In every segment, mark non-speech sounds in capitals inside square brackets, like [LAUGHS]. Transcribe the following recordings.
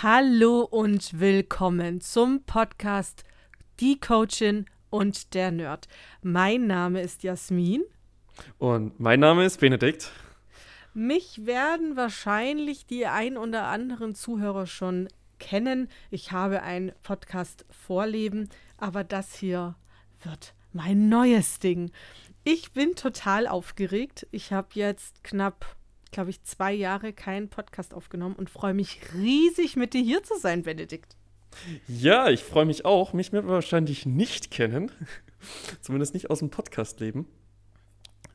Hallo und willkommen zum Podcast Die Coachin und der Nerd. Mein Name ist Jasmin. Und mein Name ist Benedikt. Mich werden wahrscheinlich die ein oder anderen Zuhörer schon kennen. Ich habe ein Podcast Vorleben, aber das hier wird mein neues Ding. Ich bin total aufgeregt. Ich habe jetzt knapp glaube ich, zwei Jahre keinen Podcast aufgenommen und freue mich riesig, mit dir hier zu sein, Benedikt. Ja, ich freue mich auch. Mich wird wahrscheinlich nicht kennen. [LAUGHS] Zumindest nicht aus dem Podcast-Leben.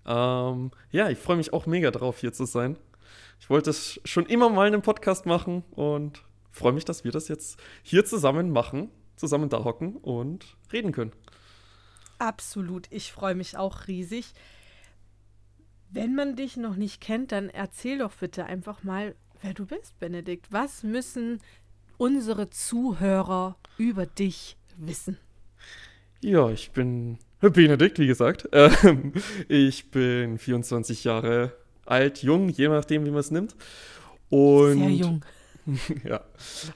Ähm, ja, ich freue mich auch mega drauf, hier zu sein. Ich wollte es schon immer mal in einem Podcast machen und freue mich, dass wir das jetzt hier zusammen machen, zusammen da hocken und reden können. Absolut, ich freue mich auch riesig. Wenn man dich noch nicht kennt, dann erzähl doch bitte einfach mal, wer du bist, Benedikt. Was müssen unsere Zuhörer über dich wissen? Ja, ich bin Benedikt, wie gesagt. [LAUGHS] Ähm, ich bin 24 Jahre alt, jung, je nachdem, wie man es nimmt. Und Sehr jung. [LAUGHS] ja,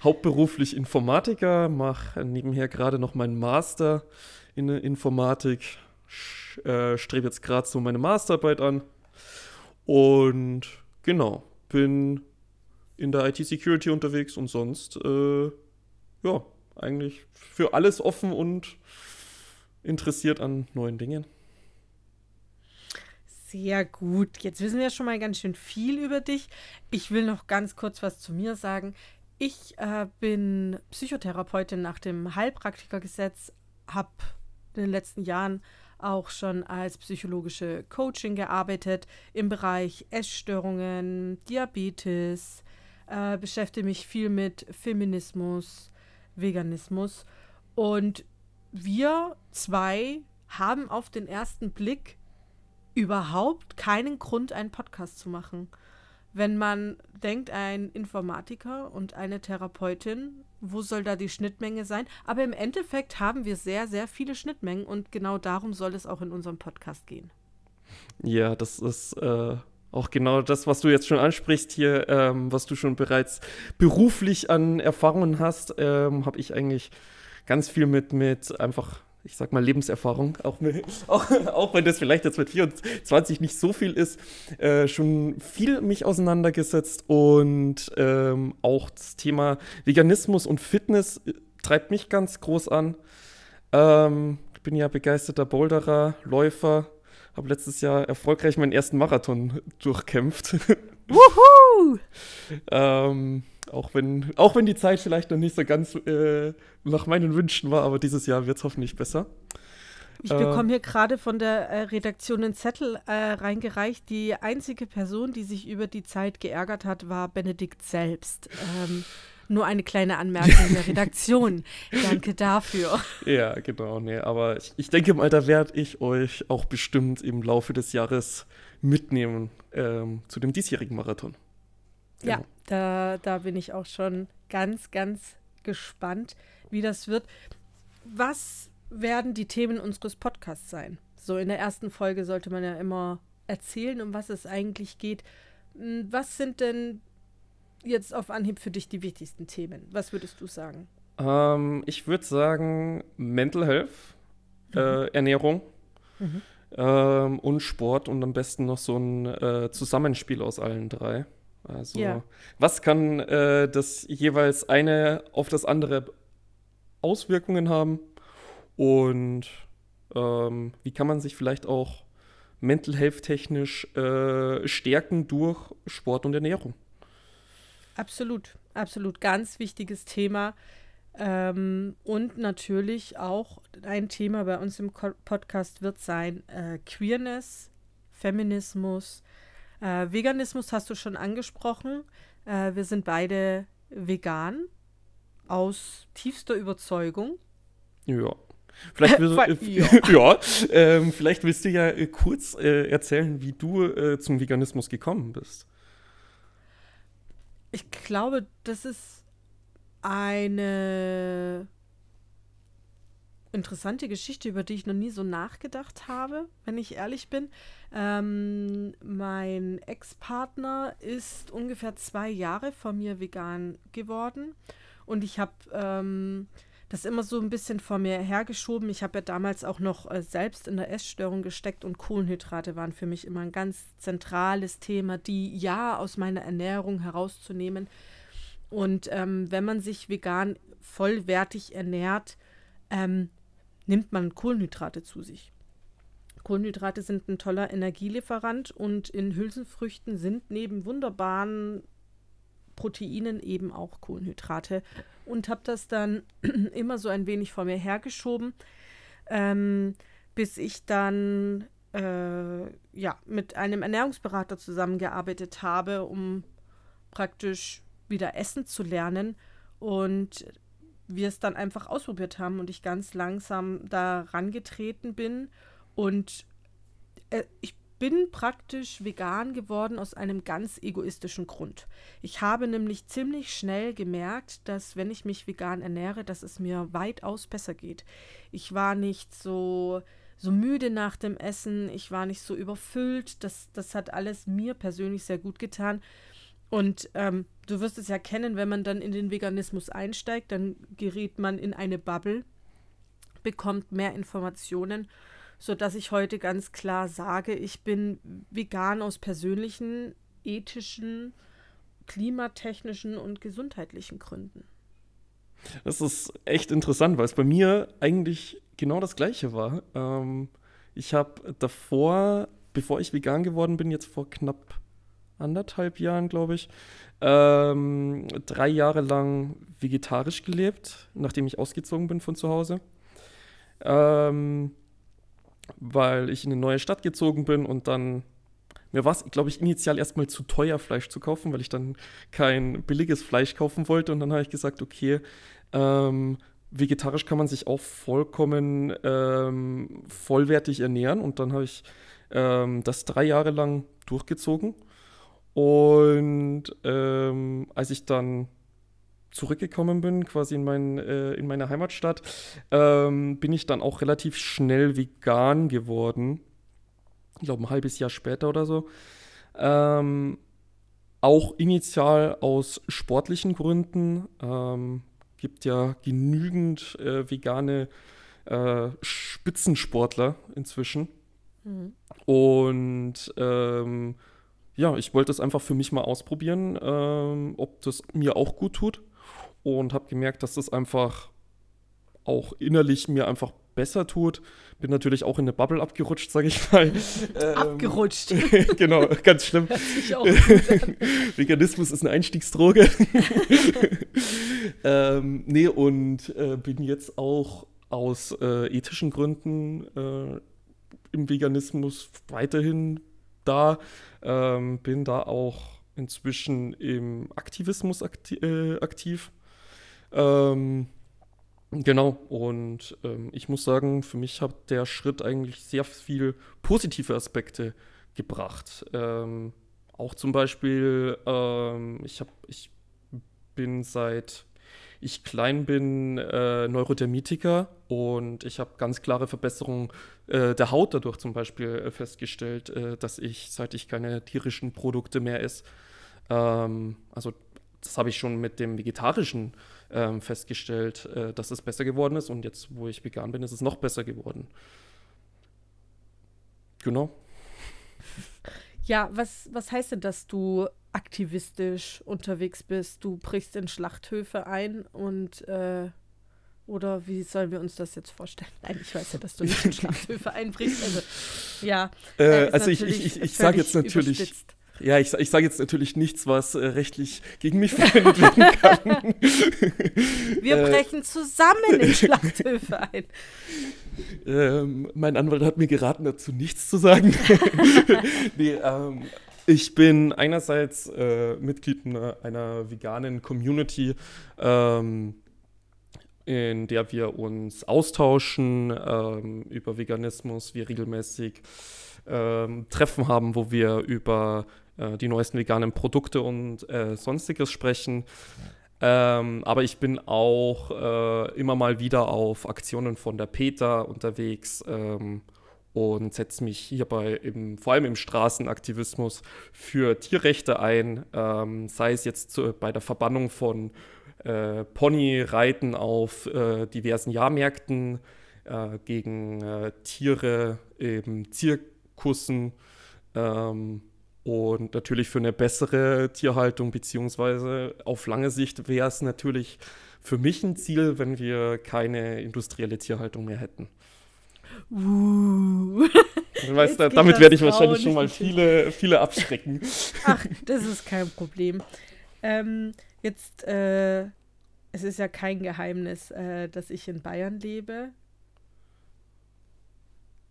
hauptberuflich Informatiker, mache nebenher gerade noch meinen Master in Informatik, äh, strebe jetzt gerade so meine Masterarbeit an und genau, bin in der IT-Security unterwegs und sonst, äh, ja, eigentlich für alles offen und interessiert an neuen Dingen. Sehr gut. Jetzt wissen wir schon mal ganz schön viel über dich. Ich will noch ganz kurz was zu mir sagen. Ich äh, bin Psychotherapeutin nach dem Heilpraktikergesetz, habe in den letzten Jahren auch schon als psychologische Coaching gearbeitet im Bereich Essstörungen, Diabetes, äh, beschäftige mich viel mit Feminismus, Veganismus und wir zwei haben auf den ersten Blick überhaupt keinen Grund, einen Podcast zu machen. Wenn man denkt, ein Informatiker und eine Therapeutin wo soll da die Schnittmenge sein? Aber im Endeffekt haben wir sehr, sehr viele Schnittmengen und genau darum soll es auch in unserem Podcast gehen. Ja, das ist äh, auch genau das, was du jetzt schon ansprichst hier, ähm, was du schon bereits beruflich an Erfahrungen hast, ähm, habe ich eigentlich ganz viel mit, mit einfach ich sag mal, Lebenserfahrung, auch, mit, [LAUGHS] auch, auch, wenn das vielleicht jetzt mit 24 nicht so viel ist, äh, schon viel mich auseinandergesetzt und ähm, auch das Thema Veganismus und Fitness äh, treibt mich ganz groß an. Ähm, ich bin ja begeisterter Boulderer, Läufer, habe letztes Jahr erfolgreich meinen ersten Marathon [LAUGHS] durchkämpft. Wuhu! [LAUGHS] ähm, auch wenn, auch wenn die Zeit vielleicht noch nicht so ganz äh, nach meinen Wünschen war, aber dieses Jahr wird es hoffentlich besser. Ich bekomme äh, hier gerade von der äh, Redaktion einen Zettel äh, reingereicht. Die einzige Person, die sich über die Zeit geärgert hat, war Benedikt selbst. Ähm, nur eine kleine Anmerkung der [LAUGHS] Redaktion. Danke dafür. Ja, genau. Nee, aber ich, ich denke mal, da werde ich euch auch bestimmt im Laufe des Jahres mitnehmen ähm, zu dem diesjährigen Marathon. Genau. Ja, da, da bin ich auch schon ganz, ganz gespannt, wie das wird. Was werden die Themen unseres Podcasts sein? So in der ersten Folge sollte man ja immer erzählen, um was es eigentlich geht. Hm, was sind denn jetzt auf Anhieb für dich die wichtigsten Themen? Was würdest du sagen? Ähm, ich würde sagen Mental Health, mhm. äh, Ernährung mhm. ähm, und Sport und am besten noch so ein äh, Zusammenspiel aus allen drei. Also, ja. was kann äh, das jeweils eine auf das andere Auswirkungen haben? Und ähm, wie kann man sich vielleicht auch mental health technisch äh, stärken durch Sport und Ernährung? Absolut, absolut. Ganz wichtiges Thema. Ähm, und natürlich auch ein Thema bei uns im Podcast wird sein äh, Queerness, Feminismus, äh, Veganismus hast du schon angesprochen. Äh, wir sind beide vegan aus tiefster Überzeugung. Ja. Vielleicht, willst, [LAUGHS] äh, ja. [LAUGHS] ja ähm, vielleicht willst du ja äh, kurz äh, erzählen, wie du äh, zum Veganismus gekommen bist. Ich glaube, das ist eine interessante Geschichte, über die ich noch nie so nachgedacht habe, wenn ich ehrlich bin. Ähm, mein Ex-Partner ist ungefähr zwei Jahre vor mir vegan geworden und ich habe ähm, das immer so ein bisschen vor mir hergeschoben. Ich habe ja damals auch noch äh, selbst in der Essstörung gesteckt und Kohlenhydrate waren für mich immer ein ganz zentrales Thema, die ja aus meiner Ernährung herauszunehmen. Und ähm, wenn man sich vegan vollwertig ernährt, ähm, nimmt man Kohlenhydrate zu sich. Kohlenhydrate sind ein toller Energielieferant und in Hülsenfrüchten sind neben wunderbaren Proteinen eben auch Kohlenhydrate und habe das dann [CLEARS THROAT] immer so ein wenig vor mir hergeschoben, ähm, bis ich dann äh, ja mit einem Ernährungsberater zusammengearbeitet habe, um praktisch wieder essen zu lernen und wir es dann einfach ausprobiert haben und ich ganz langsam da rangetreten bin und äh, ich bin praktisch vegan geworden aus einem ganz egoistischen Grund. Ich habe nämlich ziemlich schnell gemerkt, dass wenn ich mich vegan ernähre, dass es mir weitaus besser geht. Ich war nicht so so müde nach dem Essen, ich war nicht so überfüllt. Das, das hat alles mir persönlich sehr gut getan. Und ähm, du wirst es ja kennen, wenn man dann in den Veganismus einsteigt, dann gerät man in eine Bubble, bekommt mehr Informationen sodass ich heute ganz klar sage, ich bin vegan aus persönlichen, ethischen, klimatechnischen und gesundheitlichen Gründen. Das ist echt interessant, weil es bei mir eigentlich genau das gleiche war. Ähm, ich habe davor, bevor ich vegan geworden bin, jetzt vor knapp anderthalb Jahren, glaube ich, ähm, drei Jahre lang vegetarisch gelebt, nachdem ich ausgezogen bin von zu Hause. Ähm, weil ich in eine neue Stadt gezogen bin und dann mir war es, glaube ich, initial erstmal zu teuer, Fleisch zu kaufen, weil ich dann kein billiges Fleisch kaufen wollte. Und dann habe ich gesagt, okay, ähm, vegetarisch kann man sich auch vollkommen ähm, vollwertig ernähren. Und dann habe ich ähm, das drei Jahre lang durchgezogen. Und ähm, als ich dann zurückgekommen bin, quasi in, mein, äh, in meine Heimatstadt, ähm, bin ich dann auch relativ schnell vegan geworden. Ich glaube, ein halbes Jahr später oder so. Ähm, auch initial aus sportlichen Gründen. Ähm, gibt ja genügend äh, vegane äh, Spitzensportler inzwischen. Mhm. Und ähm, ja, ich wollte es einfach für mich mal ausprobieren, ähm, ob das mir auch gut tut und habe gemerkt, dass das einfach auch innerlich mir einfach besser tut. Bin natürlich auch in eine Bubble abgerutscht, sage ich mal. [LAUGHS] Ähm, abgerutscht. [LAUGHS] genau, ganz schlimm. [LAUGHS] Veganismus ist eine Einstiegsdroge. ähm, nee, und äh, bin jetzt auch aus äh, ethischen Gründen äh, im Veganismus weiterhin da. Ähm, bin da auch inzwischen im Aktivismus akti äh, aktiv. Ähm, genau, und ähm, ich muss sagen, für mich hat der Schritt eigentlich sehr viel positive Aspekte gebracht. Ähm, auch zum Beispiel, ähm, ich, hab, ich bin seit ich klein bin äh, Neurodermitiker und ich habe ganz klare Verbesserungen äh, der Haut dadurch zum Beispiel äh, festgestellt, äh, dass ich, seit ich keine tierischen Produkte mehr esse, ähm, also das habe ich schon mit dem vegetarischen ähm, festgestellt, äh, dass es besser geworden ist. Und jetzt, wo ich vegan bin, ist es noch besser geworden. Genau. Ja, was, was heißt denn, dass du aktivistisch unterwegs bist? Du brichst in Schlachthöfe ein und äh, oder wie sollen wir uns das jetzt vorstellen? [LAUGHS] Nein, ich weiß ja, dass du nicht in Schlachthöfe einbrichst. Also, ja. Äh, also ich, ich, ich, ich sage jetzt natürlich. Überspitzt. Ja, ich, ich sage jetzt natürlich nichts, was äh, rechtlich gegen mich verwendet werden [LAUGHS] kann. Wir äh, brechen zusammen in Schlachthöfe ein. [LAUGHS] Ähm, mein Anwalt hat mir geraten, dazu nichts zu sagen. nee, ähm, ich bin einerseits äh, Mitglied einer, einer, veganen Community, ähm, in der wir uns austauschen ähm, über Veganismus, wir regelmäßig ähm, Treffen haben, wo wir über äh, die neuesten veganen Produkte und äh, sonstiges sprechen. Ähm, aber ich bin auch äh, immer mal wieder auf Aktionen von der PETA unterwegs ähm, und setze mich hierbei im, vor allem im Straßenaktivismus für Tierrechte ein, ähm, sei es jetzt zu, bei der Verbannung von äh, Ponyreiten auf äh, diversen Jahrmärkten äh, gegen äh, Tiere im Zirkussen ähm, und natürlich für eine bessere Tierhaltung, beziehungsweise auf lange Sicht wäre es natürlich für mich ein Ziel, wenn wir keine industrielle Tierhaltung mehr hätten. Uh. Weißt, damit werde ich wahrscheinlich schon mal viele, viele abschrecken. Ach, das ist kein Problem. Ähm, jetzt, äh, es ist ja kein Geheimnis, äh, dass ich in Bayern lebe.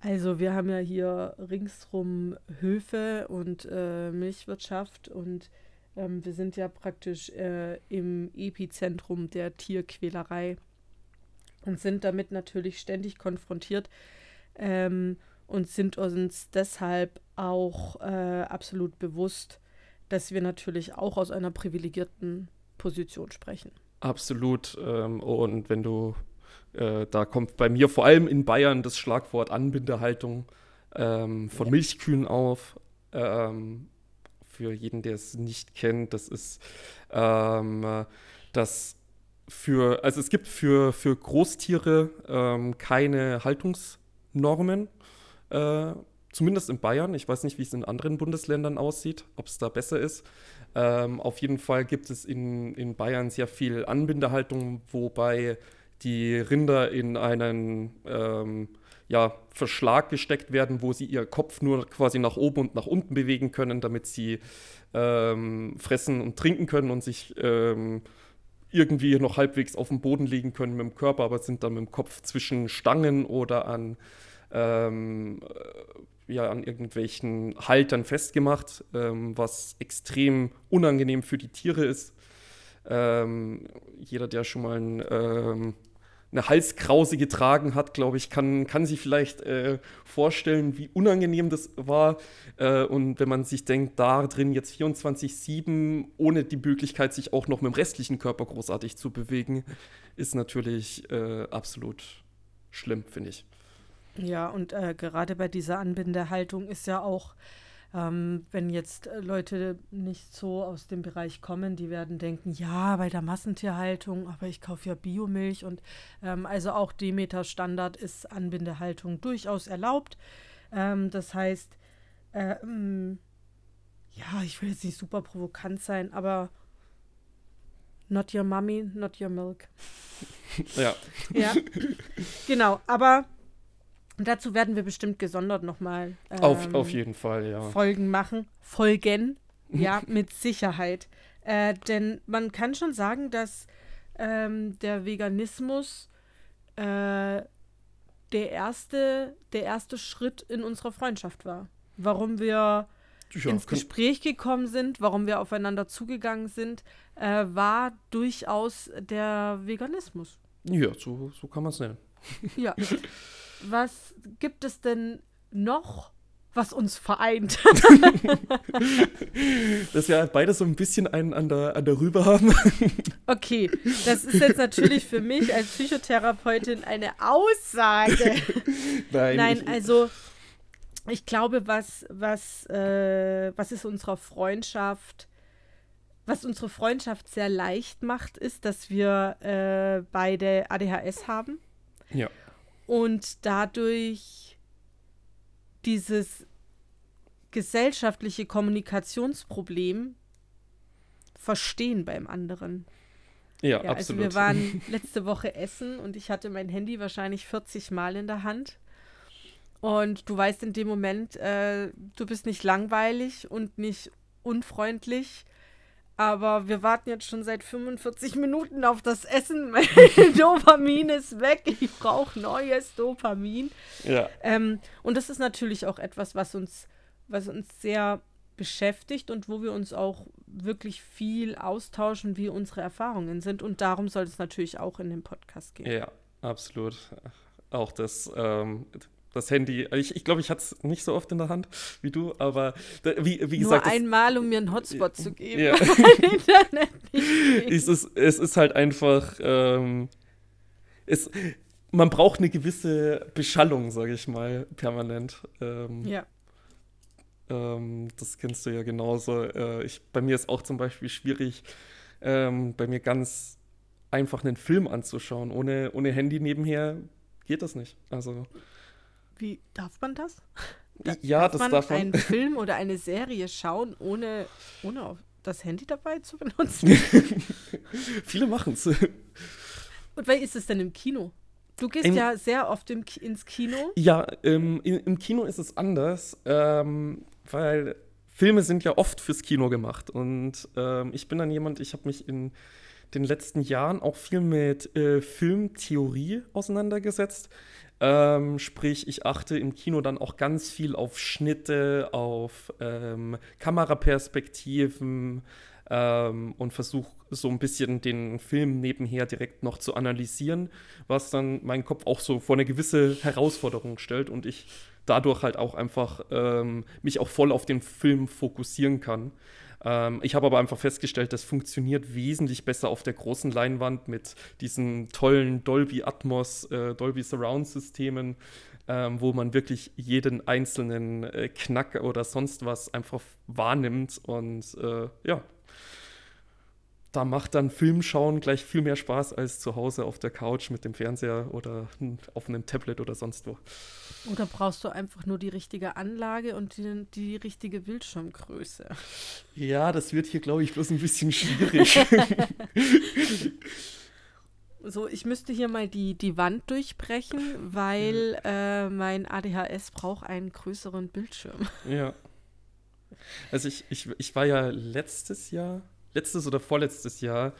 Also wir haben ja hier ringsrum Höfe und äh, Milchwirtschaft und ähm, wir sind ja praktisch äh, im Epizentrum der Tierquälerei und sind damit natürlich ständig konfrontiert ähm, und sind uns deshalb auch äh, absolut bewusst, dass wir natürlich auch aus einer privilegierten Position sprechen. Absolut. Ähm, und wenn du äh, da kommt bei mir vor allem in Bayern das Schlagwort Anbindehaltung ähm, von ja. Milchkühen auf. Ähm, für jeden, der es nicht kennt, das ist ähm, das für, also es gibt für, für Großtiere ähm, keine Haltungsnormen, äh, zumindest in Bayern. Ich weiß nicht, wie es in anderen Bundesländern aussieht, ob es da besser ist. Ähm, auf jeden Fall gibt es in, in Bayern sehr viel Anbindehaltung, wobei die Rinder in einen ähm, ja, Verschlag gesteckt werden, wo sie ihr Kopf nur quasi nach oben und nach unten bewegen können, damit sie ähm, fressen und trinken können und sich ähm, irgendwie noch halbwegs auf dem Boden liegen können mit dem Körper, aber sind dann mit dem Kopf zwischen Stangen oder an, ähm, äh, ja, an irgendwelchen Haltern festgemacht, ähm, was extrem unangenehm für die Tiere ist. Ähm, jeder, der schon mal ein, ähm, eine Halskrause getragen hat, glaube ich, kann, kann sich vielleicht äh, vorstellen, wie unangenehm das war. Äh, und wenn man sich denkt, da drin jetzt 24-7, ohne die Möglichkeit, sich auch noch mit dem restlichen Körper großartig zu bewegen, ist natürlich äh, absolut schlimm, finde ich. Ja, und äh, gerade bei dieser Anbindehaltung ist ja auch ähm, wenn jetzt äh, Leute nicht so aus dem Bereich kommen, die werden denken, ja, bei der Massentierhaltung, aber ich kaufe ja Biomilch und ähm, also auch Demeter-Standard ist Anbindehaltung durchaus erlaubt. Ähm, das heißt, äh, ja, ich will jetzt nicht super provokant sein, aber not your mommy, not your milk. Ja. ja. Genau, aber und dazu werden wir bestimmt gesondert nochmal ähm, auf, auf jeden Fall, ja. Folgen machen. Folgen, [LAUGHS] ja, mit Sicherheit. Äh, denn man kann schon sagen, dass ähm, der Veganismus äh, der, erste, der erste Schritt in unserer Freundschaft war. Warum wir ja, ins Gespräch gekommen sind, warum wir aufeinander zugegangen sind, äh, war durchaus der Veganismus. Ja, so, so kann man es nennen. Ja. [LAUGHS] was gibt es denn noch, was uns vereint? [LAUGHS] [LAUGHS] Dass wir beide so ein bisschen einen an der, an der Rübe haben. Okay, das ist jetzt natürlich für mich als Psychotherapeutin eine Aussage. [LAUGHS] Nein, Nein also ich glaube, was, was, äh, was ist unserer Freundschaft, was unsere Freundschaft sehr leicht macht, ist, dass wir äh, beide ADHS haben. Ja und dadurch dieses gesellschaftliche Kommunikationsproblem verstehen beim anderen. Ja, ja absolut. Also wir waren [LAUGHS] letzte Woche essen und ich hatte mein Handy wahrscheinlich 40 Mal in der Hand. Und du weißt in dem Moment, äh, du bist nicht langweilig und nicht unfreundlich, aber wir warten jetzt schon seit 45 Minuten auf das Essen. [LAUGHS] Mein Dopamin ist weg. Ich brauche neues Dopamin. Ja. Ähm, und das ist natürlich auch etwas, was uns, was uns sehr beschäftigt und wo wir uns auch wirklich viel austauschen, wie unsere Erfahrungen sind. Und darum soll es natürlich auch in dem Podcast gehen. Ja, absolut. Auch das, ähm, das Handy. Ich, ich glaube, ich hatte es nicht so oft in der Hand wie du, aber da, wie, wie Nur gesagt. Nur einmal, um mir einen Hotspot zu geben. Ja. [LAUGHS] Internet es, ist, es ist halt einfach, ähm, es, man braucht eine gewisse Beschallung, sage ich mal, permanent. Ähm, ja. Ähm, das kennst du ja genauso. Äh, ich, bei mir ist auch zum Beispiel schwierig, ähm, bei mir ganz einfach einen Film anzuschauen. Ohne, ohne Handy nebenher geht das nicht. Also. Wie darf man das? ja, darf das man darf man. einen [LAUGHS] Film oder eine Serie schauen, ohne, ohne das Handy dabei zu benutzen? [LAUGHS] Viele machen es. Und wie ist es denn im Kino? Du gehst Im, ja sehr oft im, ins Kino. Ja, ähm, im, im, Kino ist es anders, ähm, weil Filme sind ja oft fürs Kino gemacht. Und ähm, ich bin dann jemand, ich habe mich in den letzten Jahren auch viel mit äh, Filmtheorie auseinandergesetzt. Ähm, sprich, ich achte im Kino dann auch ganz viel auf Schnitte, auf ähm, Kameraperspektiven ähm, und versuche so ein bisschen den Film nebenher direkt noch zu analysieren, was dann meinen Kopf auch so vor eine gewisse Herausforderung stellt und ich dadurch halt auch einfach ähm, mich auch voll auf den Film fokussieren kann. Ähm, ich habe aber einfach festgestellt, das funktioniert wesentlich besser auf der großen Leinwand mit diesen tollen Dolby Atmos, äh, Dolby Surround Systemen, ähm, wo man wirklich jeden einzelnen äh, Knack oder sonst was einfach wahrnimmt und äh, ja, da macht dann Filmschauen gleich viel mehr Spaß als zu Hause auf der Couch mit dem Fernseher oder auf einem Tablet oder sonst wo. Oder brauchst du einfach nur die richtige Anlage und die, die richtige Bildschirmgröße? Ja, das wird hier, glaube ich, bloß ein bisschen schwierig. [LAUGHS] [LAUGHS] so, ich müsste hier mal die, die Wand durchbrechen, weil äh, mein ADHS braucht einen größeren Bildschirm. Ja. Also ich, ich, ich war ja letztes Jahr letztes oder vorletztes Jahr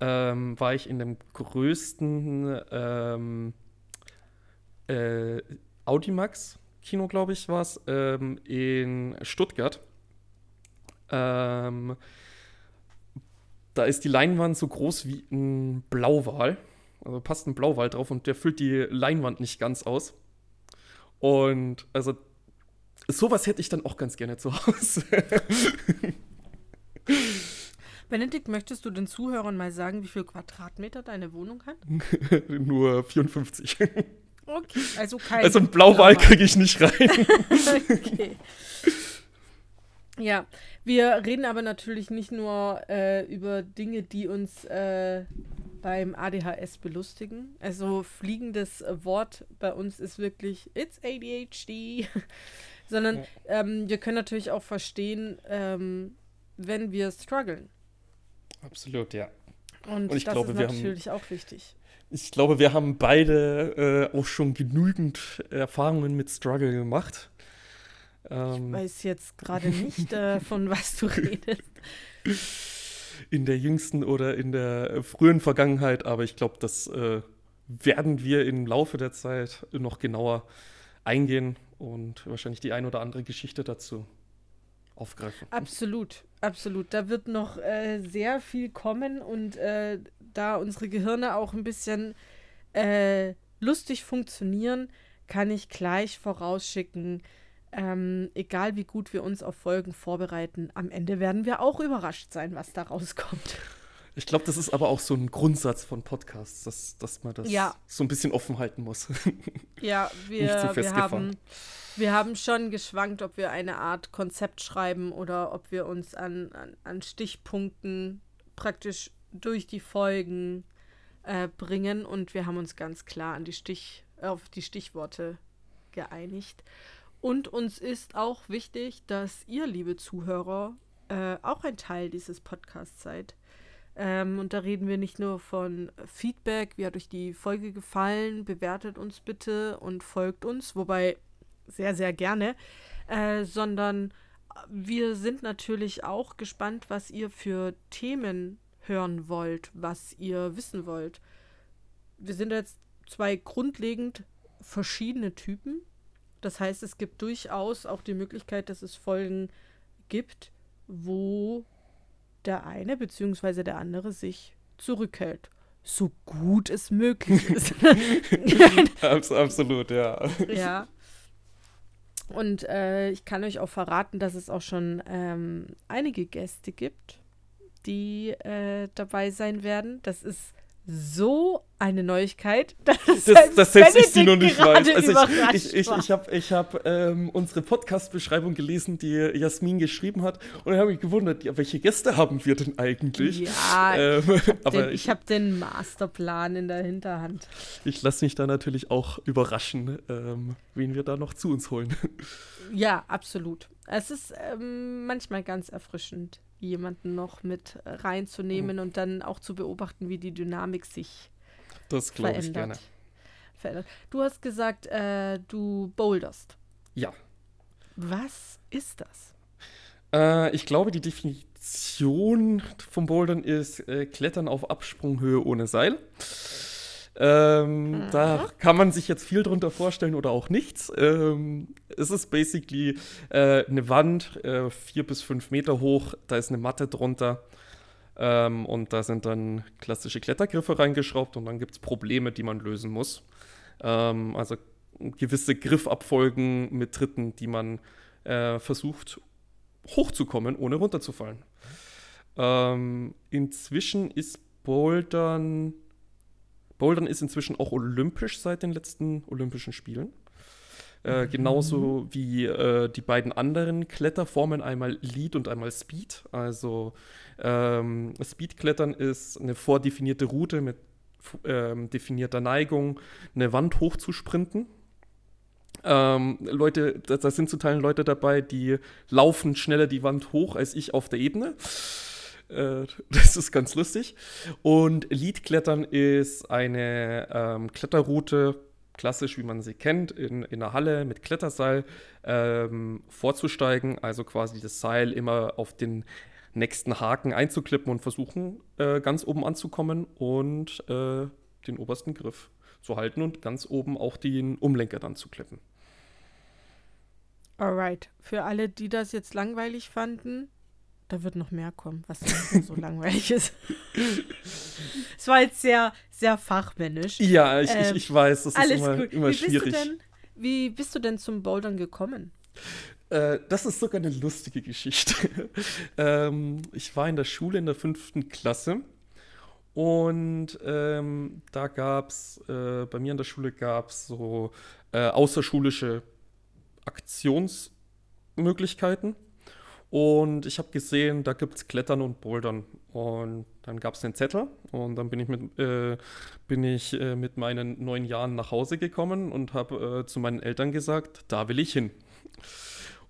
ähm, war ich in dem größten ähm, äh, Audimax Kino, glaube ich, war es, ähm, in Stuttgart. Ähm, da ist die Leinwand so groß wie ein Blauwal. Also passt ein Blauwal drauf und der füllt die Leinwand nicht ganz aus. Und also sowas hätte ich dann auch ganz gerne zu Hause. [LAUGHS] Benedikt, möchtest du den Zuhörern mal sagen, wie viel Quadratmeter deine Wohnung hat? [LAUGHS] Nur 54. Okay, also kein. Also ein Blauwal kriege ich nicht rein. [LAUGHS] okay. Ja, wir reden aber natürlich nicht nur äh, über Dinge, die uns äh, beim ADHS belustigen. Also fliegendes Wort bei uns ist wirklich It's ADHD, [LAUGHS] sondern ähm, wir können natürlich auch verstehen, ähm, wenn wir strugglen. Absolut, ja. Und, Und ich das glaube, ist natürlich haben, auch wichtig. Ich glaube, wir haben beide äh, auch schon genügend Erfahrungen mit Struggle gemacht. Ähm, ich weiß jetzt gerade [LAUGHS] nicht, äh, von was du redest. In der jüngsten oder in der frühen Vergangenheit, aber ich glaube, das äh, werden wir im Laufe der Zeit noch genauer eingehen und wahrscheinlich die ein oder andere Geschichte dazu aufgreifen. Absolut, absolut. Da wird noch äh, sehr viel kommen und äh, da unsere Gehirne auch ein bisschen äh, lustig funktionieren, kann ich gleich vorausschicken, ähm, egal wie gut wir uns auf Folgen vorbereiten, am Ende werden wir auch überrascht sein, was da rauskommt. Ich glaube, das ist aber auch so ein Grundsatz von Podcasts, dass, dass man das ja. so ein bisschen offen halten muss. [LAUGHS] Ja, wir, wir, haben, wir haben schon geschwankt, ob wir eine Art Konzept schreiben oder ob wir uns an, an, an Stichpunkten praktisch durch die Folgen äh, bringen. Und wir haben uns ganz klar an die Stich, auf die Stichworte geeinigt. Und uns ist auch wichtig, dass ihr, liebe Zuhörer, äh, auch ein Teil dieses Podcasts seid. Ähm, und da reden wir nicht nur von Feedback, wie hat euch die Folge gefallen, bewertet uns bitte und folgt uns, wobei sehr, sehr gerne, äh, sondern wir sind natürlich auch gespannt, was ihr für Themen hören wollt, was ihr wissen wollt. Wir sind jetzt zwei grundlegend verschiedene Typen. Das heißt, es gibt durchaus auch die Möglichkeit, dass es Folgen gibt, wo der eine bzw. der andere sich zurückhält. So gut es möglich ist. [LAUGHS] [LAUGHS] Absolut, ja. Ja. Und äh, ich kann euch auch verraten, dass es auch schon ähm, einige Gäste gibt, die äh, dabei sein werden. Das ist so eine Neuigkeit, [LAUGHS] dass, das, dass selbst ich sie noch nicht weiß. Also ich, ich, ich, ich habe ich hab, ähm, unsere Podcast-Beschreibung gelesen, die Jasmin geschrieben hat, und dann habe ich gewundert, ja, welche Gäste haben wir denn eigentlich? Ja, [LAUGHS] ähm, ich habe den Masterplan in der Hinterhand. Ich lasse mich da natürlich auch überraschen, ähm, wen wir da noch zu uns holen. [LAUGHS] Ja, absolut. Es ist ähm, manchmal ganz erfrischend jemanden noch mit reinzunehmen oh. und dann auch zu beobachten, wie die Dynamik sich das verändert. Ich gerne. verändert. Du hast gesagt, äh, du boulderst. Ja. Was ist das? Äh, ich glaube, die Definition vom Bouldern ist äh, Klettern auf Absprunghöhe ohne Seil. Ähm, da kann man sich jetzt viel drunter vorstellen oder auch nichts. Ähm, es ist basically äh, eine Wand, äh, vier bis fünf Meter hoch, da ist eine Matte drunter. Ähm, und da sind dann klassische Klettergriffe reingeschraubt und dann gibt es Probleme, die man lösen muss. Ähm, also gewisse Griffabfolgen mit Tritten, die man äh, versucht hochzukommen, ohne runterzufallen. Ähm, inzwischen ist Bouldern Bouldern ist inzwischen auch olympisch seit den letzten Olympischen Spielen. Äh, mhm. genauso wie äh, die beiden anderen Kletterformen, einmal Lead und einmal Speed. Also ähm, Speedklettern ist eine vordefinierte Route mit ähm, definierter Neigung, eine Wand hochzusprinten. Ähm, Leute, da, da, sind zu Teilen Leute dabei, die laufen schneller die Wand hoch als ich auf der Ebene. Äh, [LAUGHS] das ist ganz lustig. Und Leadklettern ist eine ähm, Kletterroute, klassisch wie man sie kennt, in, in einer Halle mit Kletterseil ähm, vorzusteigen. Also quasi das Seil immer auf den nächsten Haken einzuklippen und versuchen, äh, ganz oben anzukommen und äh, den obersten Griff zu halten und ganz oben auch den Umlenker dann zu klippen. Alright. Für alle, die das jetzt langweilig fanden, da wird noch mehr kommen, was [LAUGHS] so langweilig ist. [LAUGHS] Es war jetzt sehr, sehr fachmännisch. Ja, ich, ähm, ich, ich, weiß, das ist immer, immer wie schwierig. Bist denn, wie bist du denn zum Bouldern gekommen? Äh, das ist sogar eine lustige Geschichte. [LAUGHS] ähm, ich war in der Schule in der fünften Klasse und ähm, da gab es, äh, bei mir in der Schule gab es so äh, außerschulische Aktionsmöglichkeiten. Und ich habe gesehen, da gibt es Klettern und Bouldern. Und dann gab es den Zettel und dann bin ich mit, äh, bin ich, äh, mit meinen neun Jahren nach Hause gekommen und habe äh, zu meinen Eltern gesagt, da will ich hin.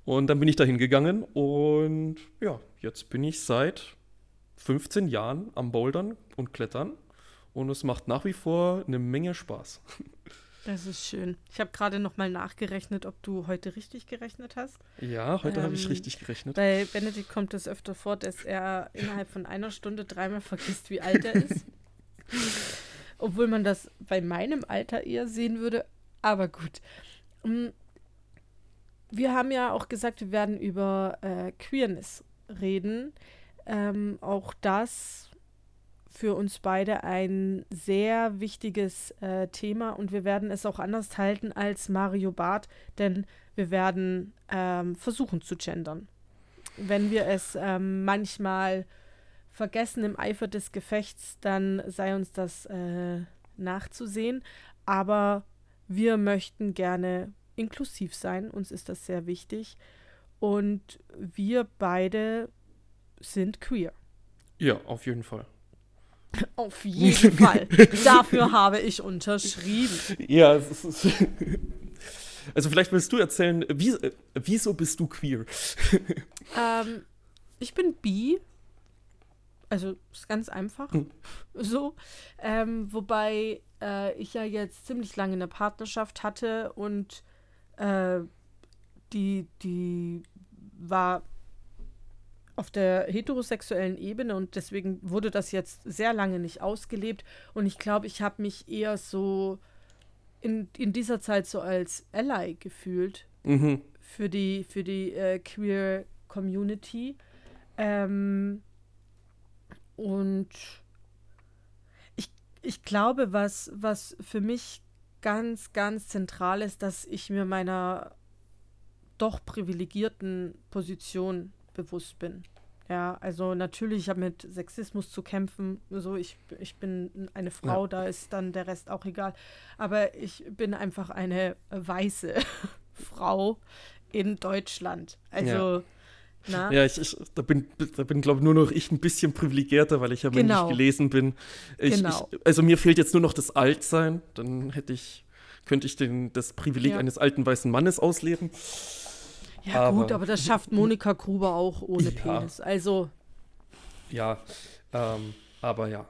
Und dann bin ich da hingegangen und ja, jetzt bin ich seit 15 Jahren am Bouldern und Klettern und es macht nach wie vor eine Menge Spaß. [LAUGHS] Das ist schön. Ich habe gerade noch mal nachgerechnet, ob du heute richtig gerechnet hast. Ja, heute ähm, habe ich richtig gerechnet. Bei Benedikt kommt es öfter vor, dass er innerhalb von einer Stunde dreimal vergisst, wie alt er ist. [LAUGHS] Obwohl man das bei meinem Alter eher sehen würde. Aber gut. Mm, wir haben ja auch gesagt, wir werden über äh, Queerness reden. Ähm, auch das für uns beide ein sehr wichtiges äh, Thema und wir werden es auch anders halten als Mario Barth, denn wir werden ähm, versuchen zu gendern. Wenn wir es ähm, manchmal vergessen im Eifer des Gefechts, dann sei uns das äh, nachzusehen. Aber wir möchten gerne inklusiv sein, uns ist das sehr wichtig. Und wir beide sind queer. Ja, auf jeden Fall. Auf jeden [LAUGHS] Fall. Dafür habe ich unterschrieben. Ja, es ist. Also vielleicht willst du erzählen, wie, äh, wieso bist du queer? [LAUGHS] Ähm, ich bin bi. Also ist ganz einfach. Hm. So. Ähm, wobei äh, ich ja jetzt ziemlich lange eine Partnerschaft hatte und äh, die, die war auf der heterosexuellen Ebene und deswegen wurde das jetzt sehr lange nicht ausgelebt. Und ich glaube, ich habe mich eher so in, in dieser Zeit so als Ally gefühlt mhm. für die, für die äh, queer Community. Ähm, und ich, ich glaube, was, was für mich ganz, ganz zentral ist, dass ich mir meiner doch privilegierten Position bewusst bin. Ja, also natürlich, ich habe mit Sexismus zu kämpfen. So, ich, ich bin eine Frau, ja. da ist dann der Rest auch egal. Aber ich bin einfach eine weiße [LAUGHS] Frau in Deutschland. Also. Ja, ja ich, ich, da bin, da bin glaube ich, nur noch ich ein bisschen privilegierter, weil ich ja genau. männlich gelesen bin. Ich, genau. Ich, also mir fehlt jetzt nur noch das Altsein. Dann hätte ich, könnte ich den, das Privileg ja. eines alten weißen Mannes ausleben. Ja, aber, gut, aber das schafft Monika Gruber auch ohne ja, Penis. Also. Ja, ähm, aber ja.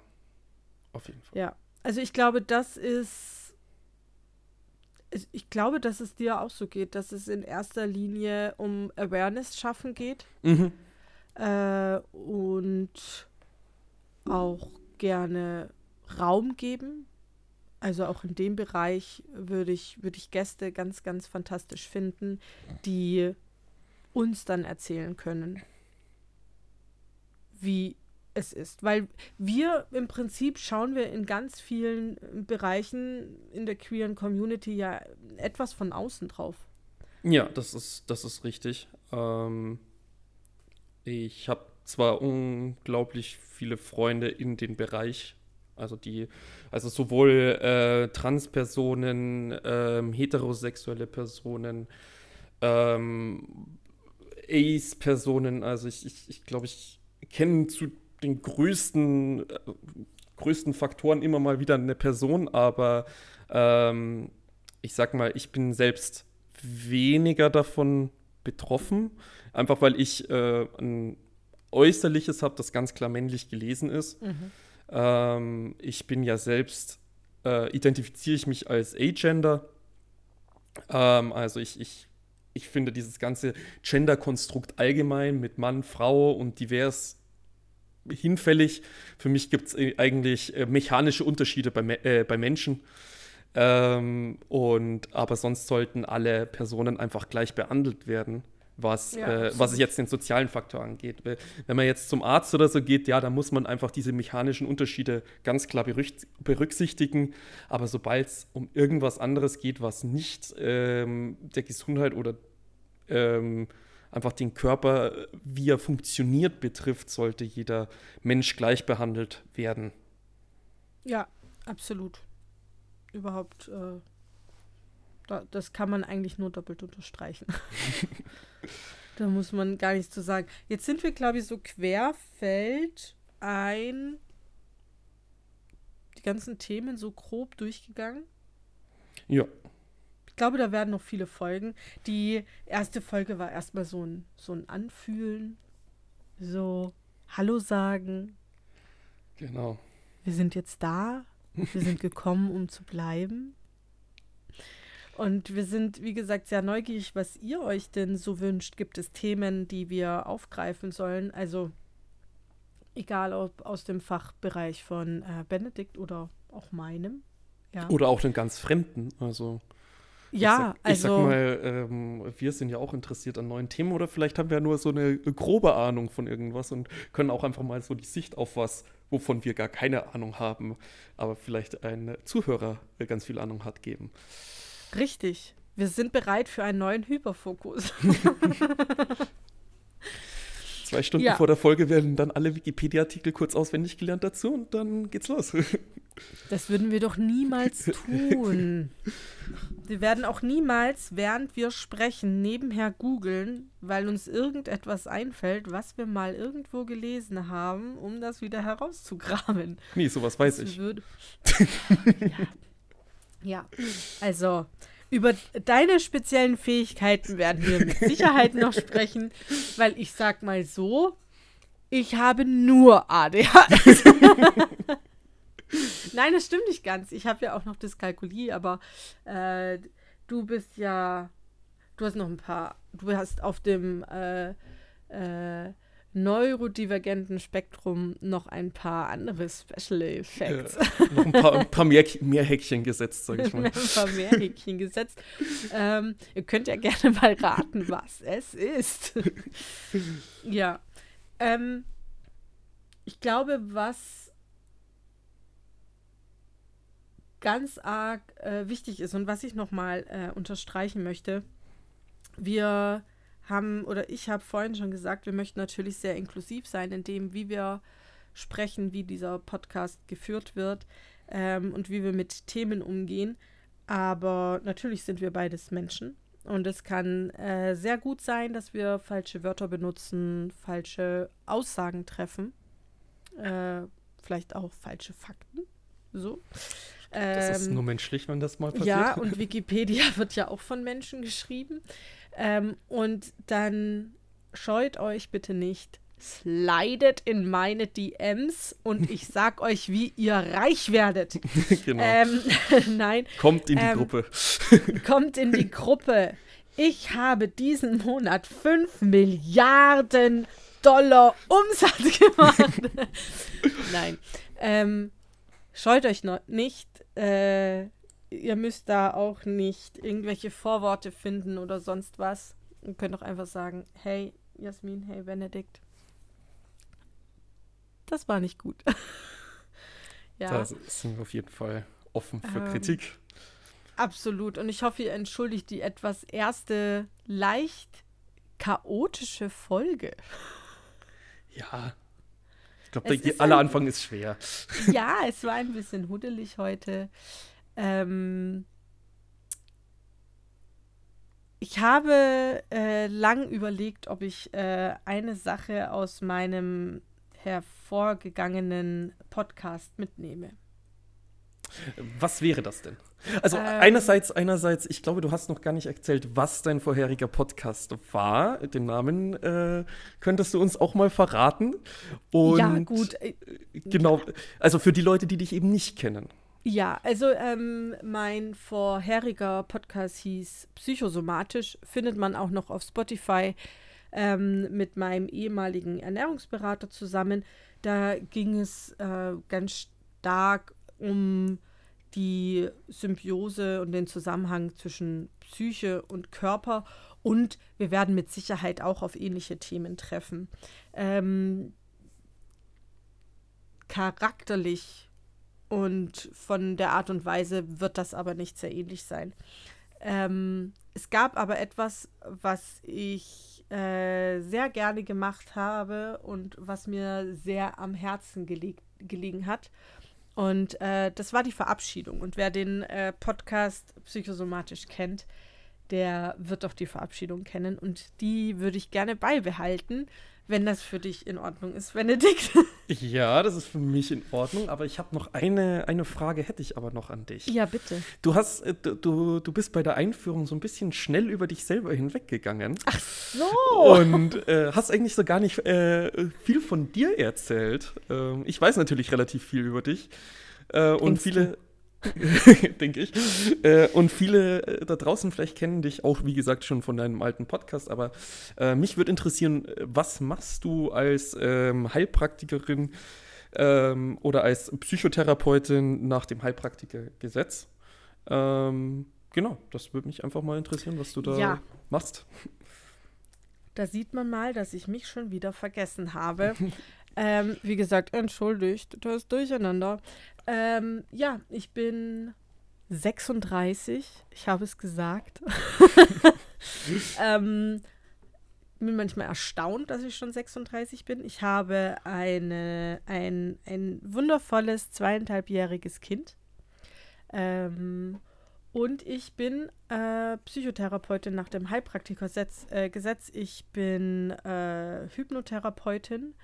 Auf jeden Fall. Ja, also ich glaube, das ist. Ich glaube, dass es dir auch so geht, dass es in erster Linie um Awareness schaffen geht. Mhm. Äh, und auch gerne Raum geben. Also auch in dem Bereich würde ich, würde ich Gäste ganz, ganz fantastisch finden, die uns dann erzählen können, wie es ist. Weil wir im Prinzip schauen wir in ganz vielen Bereichen in der queeren Community ja etwas von außen drauf. Ja, das ist, das ist richtig. Ähm, ich habe zwar unglaublich viele Freunde in den Bereich, also die, also sowohl äh, Transpersonen, ähm, heterosexuelle Personen, ähm, Ace-Personen. Also ich, ich, ich glaube, ich kenne zu den größten, äh, größten Faktoren immer mal wieder eine Person, aber ähm, ich sag mal, ich bin selbst weniger davon betroffen, einfach weil ich äh, ein Äußerliches habe, das ganz klar männlich gelesen ist. Mhm. Ähm, ich bin ja selbst, äh, identifiziere ich mich als Agender. Ähm, also ich, ich ich finde dieses ganze Gender-Konstrukt allgemein mit Mann, Frau und divers hinfällig. Für mich gibt es äh, eigentlich äh, mechanische Unterschiede bei, äh, bei Menschen. Ähm, und, aber sonst sollten alle Personen einfach gleich behandelt werden, was, ja, äh, was es jetzt den sozialen Faktor angeht. Wenn man jetzt zum Arzt oder so geht, ja, da muss man einfach diese mechanischen Unterschiede ganz klar berücksichtigen. Aber sobald es um irgendwas anderes geht, was nicht ähm, der Gesundheit oder ähm, einfach den Körper, wie er funktioniert, betrifft, sollte jeder Mensch gleich behandelt werden. Ja, absolut. Überhaupt, äh, das kann man eigentlich nur doppelt unterstreichen. [LAUGHS] da muss man gar nichts zu sagen. Jetzt sind wir, glaube ich, so querfeld ein die ganzen Themen so grob durchgegangen. Ja. Ich glaube, da werden noch viele Folgen. Die erste Folge war erstmal so ein, so ein Anfühlen, so Hallo sagen. Genau. Wir sind jetzt da. Wir sind gekommen, um zu bleiben. Und wir sind, wie gesagt, sehr neugierig, was ihr euch denn so wünscht. Gibt es Themen, die wir aufgreifen sollen? Also egal ob aus dem Fachbereich von äh, Benedikt oder auch meinem. Ja. Oder auch den ganz Fremden. Also ja, ich sag, also. Ich sag mal, ähm, wir sind ja auch interessiert an neuen Themen oder vielleicht haben wir nur so eine grobe Ahnung von irgendwas und können auch einfach mal so die Sicht auf was, wovon wir gar keine Ahnung haben, aber vielleicht ein Zuhörer ganz viel Ahnung hat, geben. Richtig. Wir sind bereit für einen neuen Hyperfokus. [LAUGHS] Zwei Stunden ja. vor der Folge werden dann alle Wikipedia-Artikel kurz auswendig gelernt dazu und dann geht's los. [LAUGHS] Das würden wir doch niemals tun. [LAUGHS] Wir werden auch niemals, während wir sprechen, nebenher googeln, weil uns irgendetwas einfällt, was wir mal irgendwo gelesen haben, um das wieder herauszugraben. Nee, sowas weiß das ich. ja. Ja, also über deine speziellen Fähigkeiten werden wir mit Sicherheit noch sprechen, weil ich sag mal so, ich habe nur ADHS. [LAUGHS] Nein, das stimmt nicht ganz. Ich habe ja auch noch Dyskalkulie, aber äh, du bist ja, du hast noch ein paar, du hast auf dem äh, äh, neurodivergenten Spektrum noch ein paar andere Special Effects. Ja, noch ein paar, ein paar mehr, mehr, Häkchen gesetzt, sag ich mal. [LAUGHS] ein paar mehr Häkchen gesetzt. Ähm, ihr könnt ja gerne mal raten, was es ist. [LAUGHS] ja. Ähm, ich glaube, was ganz arg äh, wichtig ist und was ich nochmal äh, unterstreichen möchte, wir haben, oder ich habe vorhin schon gesagt, wir möchten natürlich sehr inklusiv sein, in dem, wie wir sprechen, wie dieser Podcast geführt wird ähm, und wie wir mit Themen umgehen. Aber natürlich sind wir beides Menschen. Und es kann äh, sehr gut sein, dass wir falsche Wörter benutzen, falsche Aussagen treffen, äh, vielleicht auch falsche Fakten. So. Das ist ähm, nur menschlich, wenn das mal passiert. Ja, und Wikipedia [LAUGHS] wird ja auch von Menschen geschrieben. Ähm, und dann scheut euch bitte nicht, slidet in meine DMs und ich [LAUGHS] sag euch, wie ihr reich werdet. [LAUGHS] genau. Ähm, [LAUGHS] nein. Kommt in die ähm, Gruppe. kommt in die Gruppe. Ich habe diesen Monat 5 Milliarden Dollar Umsatz gemacht. nein. Ähm, scheut euch noch nicht. Äh, ihr müsst da auch nicht irgendwelche Vorworte finden oder sonst was. Ihr könnt auch einfach sagen, hey Jasmin, hey Benedikt, das war nicht gut. [LAUGHS] ja. Da sind wir auf jeden Fall offen für ähm, Kritik. Absolut. Und ich hoffe, ihr entschuldigt die etwas erste leicht chaotische Folge. [LAUGHS] Ja. Ich glaube, aller Anfang ist schwer. Ja, es war ein bisschen huddelig heute. Ähm, ich habe äh, lang überlegt, ob ich äh, eine Sache aus meinem hervorgegangenen Podcast mitnehme. Was wäre das denn? Also ähm, einerseits, einerseits, ich glaube, du hast noch gar nicht erzählt, was dein vorheriger Podcast war. Den Namen äh, könntest du uns auch mal verraten. Und ja, gut. Äh, genau, also für die Leute, die dich eben nicht kennen. Ja, also ähm, mein vorheriger Podcast hieß Psychosomatisch, findet man auch noch auf Spotify ähm, mit meinem ehemaligen Ernährungsberater zusammen. Da ging es äh, ganz stark um die Symbiose und den Zusammenhang zwischen Psyche und Körper. Und wir werden mit Sicherheit auch auf ähnliche Themen treffen. Ähm, charakterlich und von der Art und Weise wird das aber nicht sehr ähnlich sein. Ähm, es gab aber etwas, was ich äh, sehr gerne gemacht habe und was mir sehr am Herzen geleg gelegen hat. Und äh, das war die Verabschiedung. Und wer den äh, Podcast psychosomatisch kennt, der wird auch die Verabschiedung kennen. Und die würde ich gerne beibehalten, wenn das für dich in Ordnung ist, Benedikt. [LAUGHS] Ja, das ist für mich in Ordnung, aber ich habe noch eine, eine Frage, hätte ich aber noch an dich. Ja, bitte. Du hast, äh, du, du bist bei der Einführung so ein bisschen schnell über dich selber hinweggegangen. Ach so. Und äh, hast eigentlich so gar nicht äh, viel von dir erzählt. Ähm, ich weiß natürlich relativ viel über dich. Äh, und viele. [LAUGHS] Denke ich. Äh, und viele äh, da draußen vielleicht kennen dich auch, wie gesagt, schon von deinem alten Podcast. Aber äh, mich würde interessieren, was machst du als ähm, Heilpraktikerin ähm, oder als Psychotherapeutin nach dem Heilpraktikergesetz? Ähm, genau, das würde mich einfach mal interessieren, was du da ja. machst. Da sieht man mal, dass ich mich schon wieder vergessen habe. [LAUGHS] ähm, wie gesagt, entschuldigt, das Durcheinander. Ähm, ja, ich bin 36. Ich habe es gesagt. [LAUGHS] ähm, bin manchmal erstaunt, dass ich schon 36 bin. Ich habe eine, ein, ein wundervolles zweieinhalbjähriges Kind. Ähm, und ich bin äh, Psychotherapeutin nach dem Heilpraktikergesetz. Äh, Ich bin äh, Hypnotherapeutin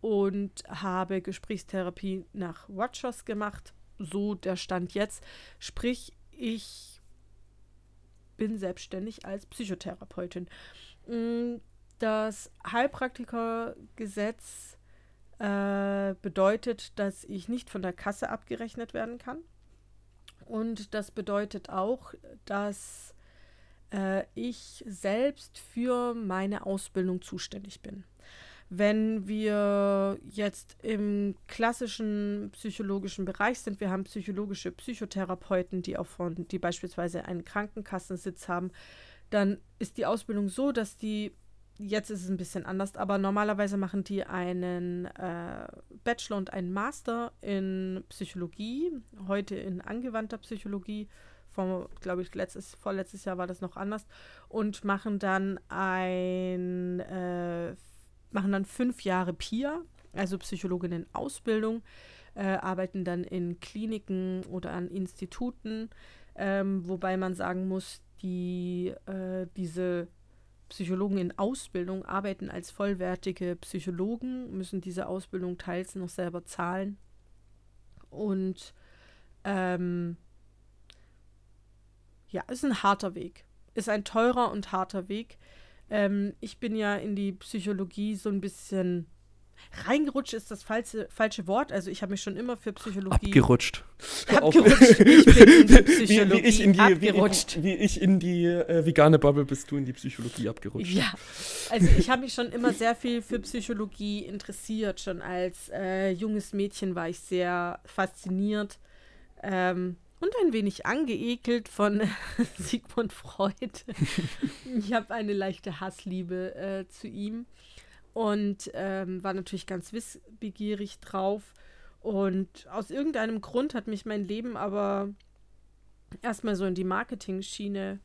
und habe Gesprächstherapie nach Watchers gemacht. So der Stand jetzt. Sprich, ich bin selbstständig als Psychotherapeutin. Mm, das Heilpraktikergesetz äh, bedeutet, dass ich nicht von der Kasse abgerechnet werden kann. Und das bedeutet auch, dass äh, ich selbst für meine Ausbildung zuständig bin. Wenn wir jetzt im klassischen psychologischen Bereich sind, wir haben psychologische Psychotherapeuten, die auch von, die beispielsweise einen Krankenkassensitz haben, dann ist die Ausbildung so, dass die, jetzt ist es ein bisschen anders, aber normalerweise machen die einen äh, Bachelor und einen Master in Psychologie, heute in angewandter Psychologie. Glaube ich, letztes, vorletztes Jahr war das noch anders, und machen dann ein, äh, machen dann fünf Jahre PIA, also Psychologin in Ausbildung, äh, arbeiten dann in Kliniken oder an Instituten, ähm, wobei man sagen muss, die äh, diese Psychologen in Ausbildung arbeiten als vollwertige Psychologen, müssen diese Ausbildung teils noch selber zahlen. Und ähm, ja, ist ein harter Weg. Ist ein teurer und harter Weg. Ähm, ich bin ja in die Psychologie so ein bisschen Reingerutscht ist das falsche, falsche Wort. Also ich habe mich schon immer für Psychologie. Abgerutscht. Abgerutscht. Ich bin in die Psychologie wie, wie ich in die, abgerutscht. Wie, wie ich in die äh, vegane Bubble bist du in die Psychologie abgerutscht. Ja. Also ich habe mich schon immer sehr viel für Psychologie interessiert. Schon als äh, junges Mädchen war ich sehr fasziniert. Ähm, und ein wenig angeekelt von [LAUGHS] Sigmund Freud. [LAUGHS] ich habe eine leichte Hassliebe äh, zu ihm und ähm, war natürlich ganz wissbegierig drauf. Und aus irgendeinem Grund hat mich mein Leben aber erstmal so in die Marketing-Schiene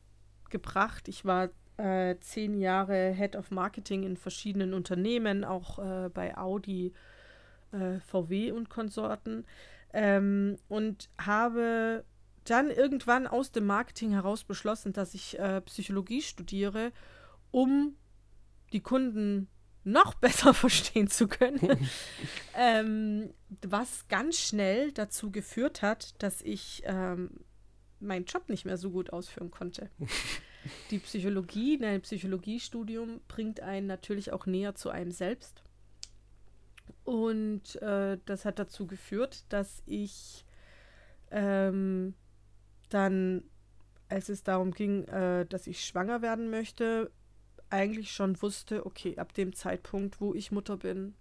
gebracht. Ich war äh, zehn Jahre Head of Marketing in verschiedenen Unternehmen, auch äh, bei Audi, äh, VW und Konsorten. Ähm, und habe dann irgendwann aus dem Marketing heraus beschlossen, dass ich äh, Psychologie studiere, um die Kunden noch [LAUGHS] besser verstehen zu können. [LAUGHS] ähm, was ganz schnell dazu geführt hat, dass ich ähm, meinen Job nicht mehr so gut ausführen konnte. [LAUGHS] Die Psychologie, ein Psychologiestudium bringt einen natürlich auch näher zu einem selbst. Und äh, das hat dazu geführt, dass ich ähm, dann, als es darum ging, äh, dass ich schwanger werden möchte, eigentlich schon wusste, okay, ab dem Zeitpunkt, wo ich Mutter bin,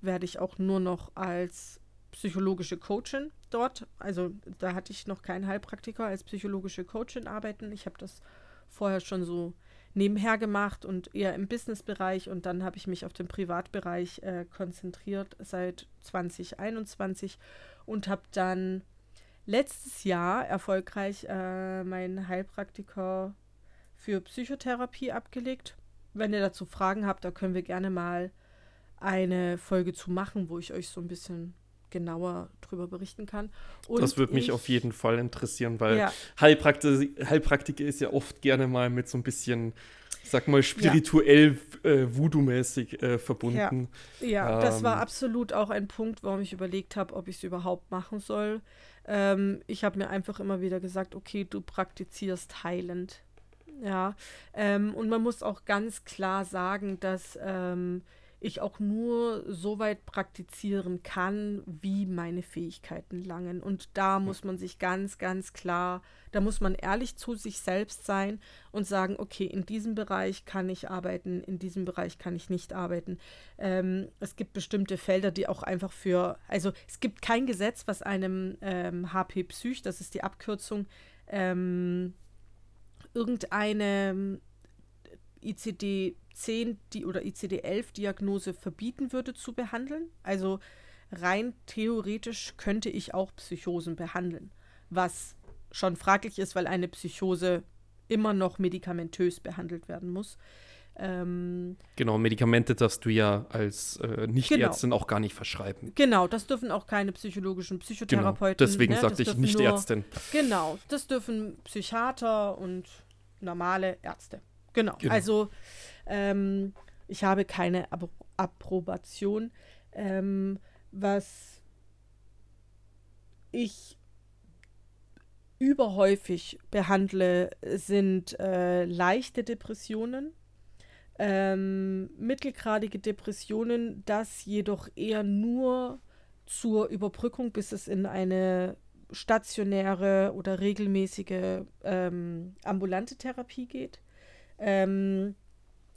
werde ich auch nur noch als psychologische Coachin dort, also da hatte ich noch keinen Heilpraktiker als psychologische Coachin arbeiten. Ich habe das vorher schon so nebenher gemacht und eher im Businessbereich und dann habe ich mich auf den Privatbereich äh, konzentriert seit 2021 und habe dann letztes Jahr erfolgreich äh, meinen Heilpraktiker für Psychotherapie abgelegt. Wenn ihr dazu Fragen habt, da können wir gerne mal eine Folge zu machen, wo ich euch so ein bisschen genauer drüber berichten kann. Und das würde mich auf jeden Fall interessieren, weil ja. Heilpraktik, Heilpraktiker ist ja oft gerne mal mit so ein bisschen, sag mal, spirituell ja. äh, Voodoo-mäßig äh, verbunden. Ja, ja ähm, das war ähm. absolut auch ein Punkt, warum ich überlegt habe, ob ich es überhaupt machen soll. Ähm, ich habe mir einfach immer wieder gesagt, okay, du praktizierst heilend. Ja, ähm, und man muss auch ganz klar sagen, dass ähm, ich auch nur so weit praktizieren kann, wie meine Fähigkeiten langen. Und da muss man sich ganz, ganz klar, da muss man ehrlich zu sich selbst sein und sagen, okay, in diesem Bereich kann ich arbeiten, in diesem Bereich kann ich nicht arbeiten. Ähm, es gibt bestimmte Felder, die auch einfach für, also es gibt kein Gesetz, was einem ähm, HP Psych, das ist die Abkürzung, ähm, irgendeine ICD-10 die, oder ICD-11-Diagnose verbieten würde zu behandeln. Also rein theoretisch könnte ich auch Psychosen behandeln, was schon fraglich ist, weil eine Psychose immer noch medikamentös behandelt werden muss. Ähm, genau, Medikamente darfst du ja als äh, Nichtärztin genau. auch gar nicht verschreiben. Genau, das dürfen auch keine psychologischen Psychotherapeuten. Genau, deswegen ne? sagte ich Nichtärztin. Genau, das dürfen Psychiater und normale Ärzte. Genau, genau. also ähm, ich habe keine Ab Approbation. Ähm, was ich überhäufig behandle, sind äh, leichte Depressionen ähm, mittelgradige Depressionen, das jedoch eher nur zur Überbrückung, bis es in eine stationäre oder regelmäßige ähm, ambulante Therapie geht. Ähm,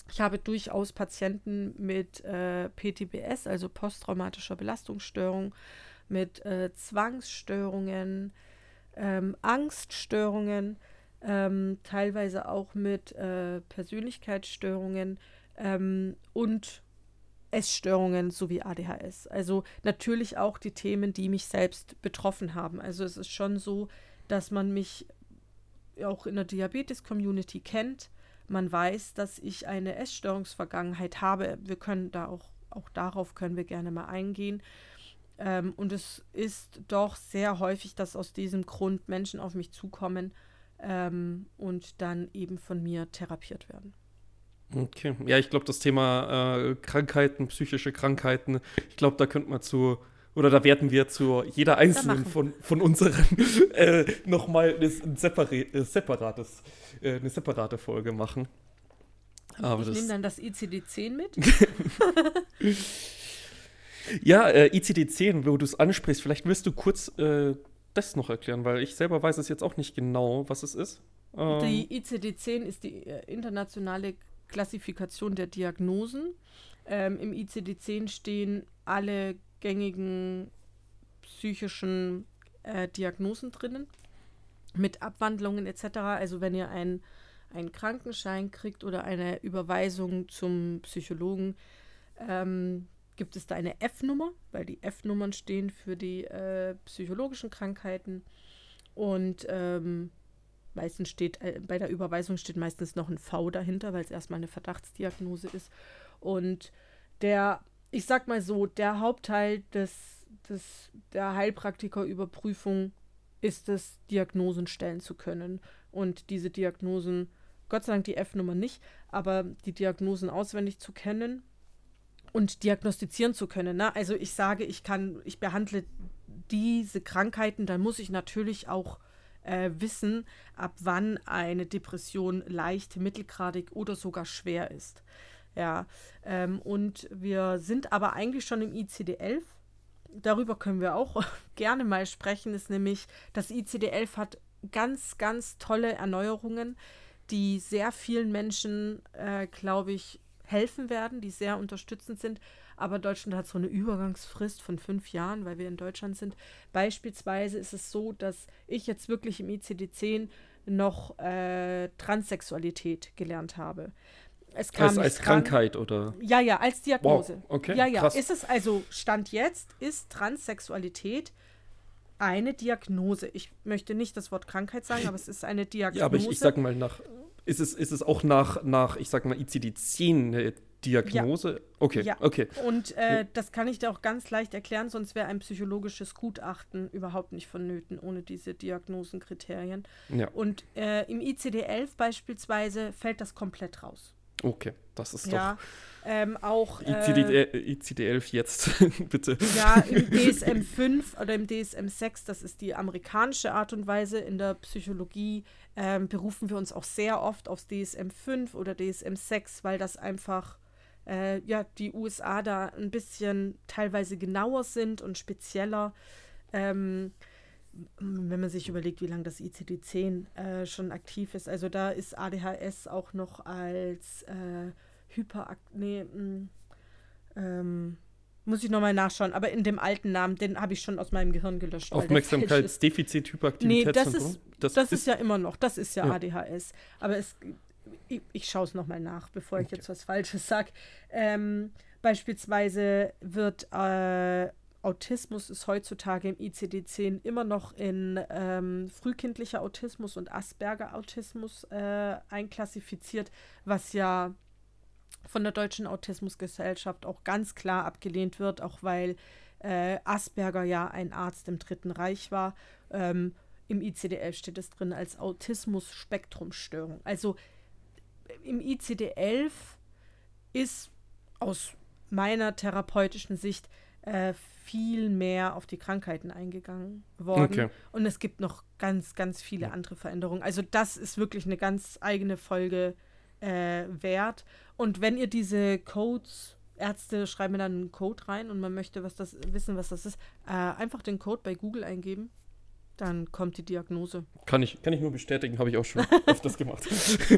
ich habe durchaus Patienten mit äh, PTBS, also posttraumatischer Belastungsstörung, mit äh, Zwangsstörungen, ähm, Angststörungen, ähm, teilweise auch mit äh, Persönlichkeitsstörungen ähm, und Essstörungen sowie ADHS. Also natürlich auch die Themen, die mich selbst betroffen haben. Also es ist schon so, dass man mich auch in der Diabetes-Community kennt. Man weiß, dass ich eine Essstörungsvergangenheit habe. Wir können da auch, auch darauf können wir gerne mal eingehen. Ähm, und es ist doch sehr häufig, dass aus diesem Grund Menschen auf mich zukommen ähm, und dann eben von mir therapiert werden. Okay, ja, ich glaube, das Thema äh, Krankheiten, psychische Krankheiten, ich glaube, da könnte man zu oder da werden wir zu jeder einzelnen von, von unseren [LAUGHS] äh, nochmal ein äh, separates, äh, eine separate Folge machen. Aber ich nehme dann das ICD-10 mit. [LAUGHS] ja, äh, ICD-10, wo du es ansprichst, vielleicht wirst du kurz äh, das noch erklären, weil ich selber weiß es jetzt auch nicht genau, was es ist. Ähm, die ICD-10 ist die äh, internationale Klassifikation der Diagnosen. Ähm, Im ICD-10 stehen alle gängigen psychischen äh, Diagnosen drinnen mit Abwandlungen etc. Also wenn ihr einen, einen Krankenschein kriegt oder eine Überweisung zum Psychologen, ähm, gibt es da eine F-Nummer, weil die F-Nummern stehen für die äh, psychologischen Krankheiten. Und ähm, meistens steht, äh, bei der Überweisung steht meistens noch ein V dahinter, weil es erstmal eine Verdachtsdiagnose ist. Und der ich sag mal so, der Hauptteil des, des, der Heilpraktikerüberprüfung ist es, Diagnosen stellen zu können. Und diese Diagnosen, Gott sei Dank die F-Nummer nicht, aber die Diagnosen auswendig zu kennen und diagnostizieren zu können. Ne? Also ich sage, ich kann, ich behandle diese Krankheiten, dann muss ich natürlich auch äh, wissen, ab wann eine Depression leicht, mittelgradig oder sogar schwer ist. Ja, ähm, und wir sind aber eigentlich schon im ICD-11. Darüber können wir auch [LAUGHS] gerne mal sprechen, ist nämlich, das ICD-11 hat ganz, ganz tolle Erneuerungen, die sehr vielen Menschen, äh, glaube ich, helfen werden, die sehr unterstützend sind. Aber Deutschland hat so eine Übergangsfrist von fünf Jahren, weil wir in Deutschland sind. Beispielsweise ist es so, dass ich jetzt wirklich im ICD-10 noch äh, Transsexualität gelernt habe. Es kam als, als Krankheit oder? Ja, ja, als Diagnose. Wow, okay. Ja, ja. Krass. Ist es also, Stand jetzt, ist Transsexualität eine Diagnose. Ich möchte nicht das Wort Krankheit sagen, aber es ist eine Diagnose. [LAUGHS] Ja, aber ich, ich sag mal nach, ist es, ist es auch nach, nach ich sag mal, ICD-10 eine Diagnose? Ja. Okay, ja. okay. Und äh, das kann ich dir auch ganz leicht erklären, sonst wäre ein psychologisches Gutachten überhaupt nicht vonnöten ohne diese Diagnosenkriterien. Ja. Und äh, im ICD-11 beispielsweise fällt das komplett raus. Okay, das ist ja, doch. Ähm, auch ICD, äh, ICD-11 jetzt, [LAUGHS] bitte. Ja, im DSM-5 oder im DSM-6, das ist die amerikanische Art und Weise. In der Psychologie ähm, berufen wir uns auch sehr oft aufs DSM-5 oder DSM-6, weil das einfach, äh, ja, die USA da ein bisschen teilweise genauer sind und spezieller. Ähm, wenn man sich überlegt, wie lange das ICD-10 äh, schon aktiv ist. Also da ist ADHS auch noch als äh, Hyperakt... Nee, hm, ähm, muss ich nochmal nachschauen. Aber in dem alten Namen, den habe ich schon aus meinem Gehirn gelöscht. Aufmerksamkeitsdefizit, Hyperaktivität. Nee, das, ist, das, das ist, ist, ja immer noch. Das ist ja, ja. ADHS. Aber es, ich, ich schaue es nochmal nach, bevor ich jetzt was Falsches sage. Ähm, beispielsweise wird äh, Autismus ist heutzutage im ICD-10 immer noch in ähm, frühkindlicher Autismus und Asperger-Autismus äh, einklassifiziert, was ja von der Deutschen Autismusgesellschaft auch ganz klar abgelehnt wird, auch weil äh, Asperger ja ein Arzt im Dritten Reich war. Ähm, Im ICD-11 steht es drin als Autismus-Spektrumstörung. Also im ICD-11 ist aus meiner therapeutischen Sicht äh, viel mehr auf die Krankheiten eingegangen worden. Okay. Und es gibt noch ganz, ganz viele ja. andere Veränderungen. Also das ist wirklich eine ganz eigene Folge äh, wert. Und wenn ihr diese Codes, Ärzte schreiben dann einen Code rein und man möchte was das, wissen, was das ist, äh, einfach den Code bei Google eingeben dann kommt die Diagnose. Kann ich, kann ich nur bestätigen, habe ich auch schon [LAUGHS] öfters gemacht.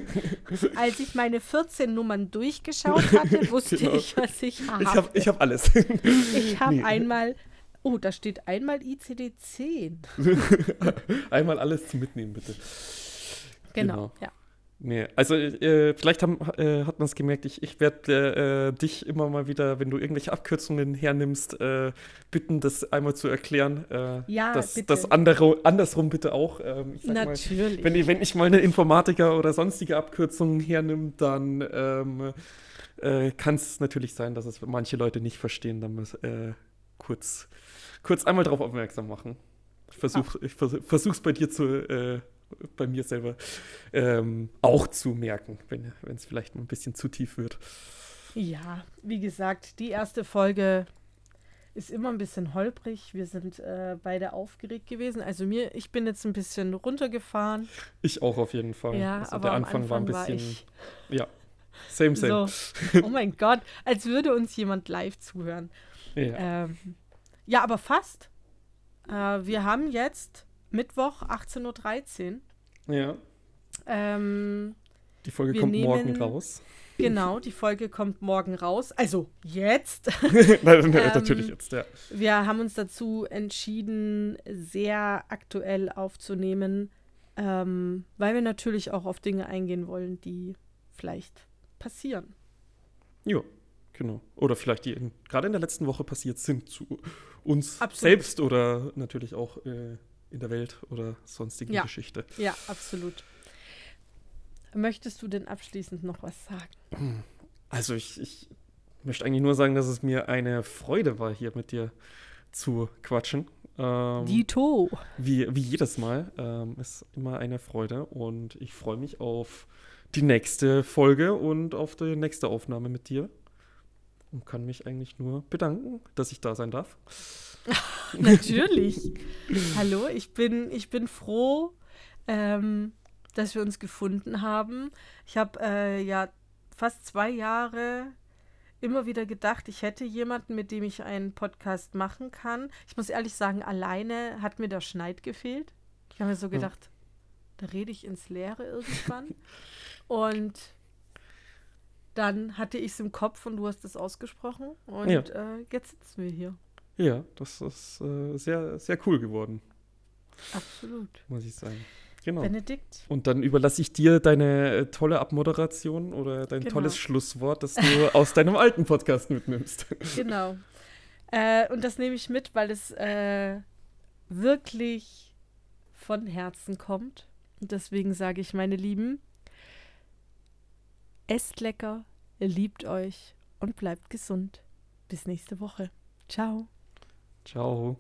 [LAUGHS] Als ich meine 14 Nummern durchgeschaut hatte, [LAUGHS] wusste genau. ich, was ich habe. Ich habe ich hab alles. Ich habe nee. einmal, oh, da steht einmal ICD-10. einmal alles zum Mitnehmen, bitte. Genau, genau. ja. Nee, also äh, vielleicht haben, äh, hat man es gemerkt, ich, ich werde äh, dich immer mal wieder, wenn du irgendwelche Abkürzungen hernimmst, äh, bitten, das einmal zu erklären. Äh, Ja, das, bitte. das andere, andersrum bitte auch. Ähm, ich sag mal, Natürlich. wenn, ich- wenn ich mal eine Informatiker oder sonstige Abkürzungen hernimmt, dann ähm, äh, kann es natürlich sein, dass es manche Leute nicht verstehen. Dann muss äh, kurz, kurz einmal darauf aufmerksam machen. Ich versuche vers versuch's bei dir zu, äh, bei mir selber ähm, auch zu merken, wenn es vielleicht ein bisschen zu tief wird. Ja, wie gesagt, die erste Folge ist immer ein bisschen holprig. Wir sind äh, beide aufgeregt gewesen. Also mir, ich bin jetzt ein bisschen runtergefahren. Ich auch auf jeden Fall. Ja, also aber der am Anfang, war ein Anfang war bisschen. ich ja, same, same. so, oh mein [LAUGHS] Gott, als würde uns jemand live zuhören. Ja. Ähm, ja, aber fast. Äh, wir haben jetzt Mittwoch 18.13 Uhr. ja, Ähm, die Folge kommt morgen nehmen- raus. genau, die Folge kommt morgen raus. Also jetzt. [LAUGHS] Nein, [LAUGHS] Ähm, natürlich jetzt, ja. Wir haben uns dazu entschieden, sehr aktuell aufzunehmen, ähm, weil wir natürlich auch auf Dinge eingehen wollen, die vielleicht passieren. Ja, genau. Oder vielleicht die in, gerade in der letzten Woche passiert sind zu uns Absolut. selbst oder natürlich auch äh, in der Welt oder sonstigen Ja. Geschichte. Ja, absolut. Möchtest du denn abschließend noch was sagen? Also ich, ich möchte eigentlich nur sagen, dass es mir eine Freude war, hier mit dir zu quatschen. Ähm, Dito. wie, wie jedes Mal. Ähm, ist immer eine Freude und ich freue mich auf die nächste Folge und auf die nächste Aufnahme mit dir. Und kann mich eigentlich nur bedanken, dass ich da sein darf. [LAUGHS] Natürlich. Hallo, ich bin, ich bin froh, ähm, dass wir uns gefunden haben. Ich habe äh, ja fast zwei Jahre immer wieder gedacht, ich hätte jemanden, mit dem ich einen Podcast machen kann. Ich muss ehrlich sagen, alleine hat mir der Schneid gefehlt. Ich habe mir so gedacht, da rede ich ins Leere irgendwann. [LAUGHS] Und dann hatte ich es im Kopf und du hast es ausgesprochen. Und Ja. äh, jetzt sitzen wir hier. Ja, das ist äh, sehr, sehr cool geworden, Absolut. muss ich sagen. Genau. Benedikt. Und dann überlasse ich dir deine äh, tolle Abmoderation oder dein Genau. tolles Schlusswort, das du [LAUGHS] aus deinem alten Podcast mitnimmst. [LAUGHS] Genau. Äh, und das nehme ich mit, weil es äh, wirklich von Herzen kommt. Und deswegen sage ich, meine Lieben, esst lecker, liebt euch und bleibt gesund. Bis nächste Woche. Ciao. Ciao.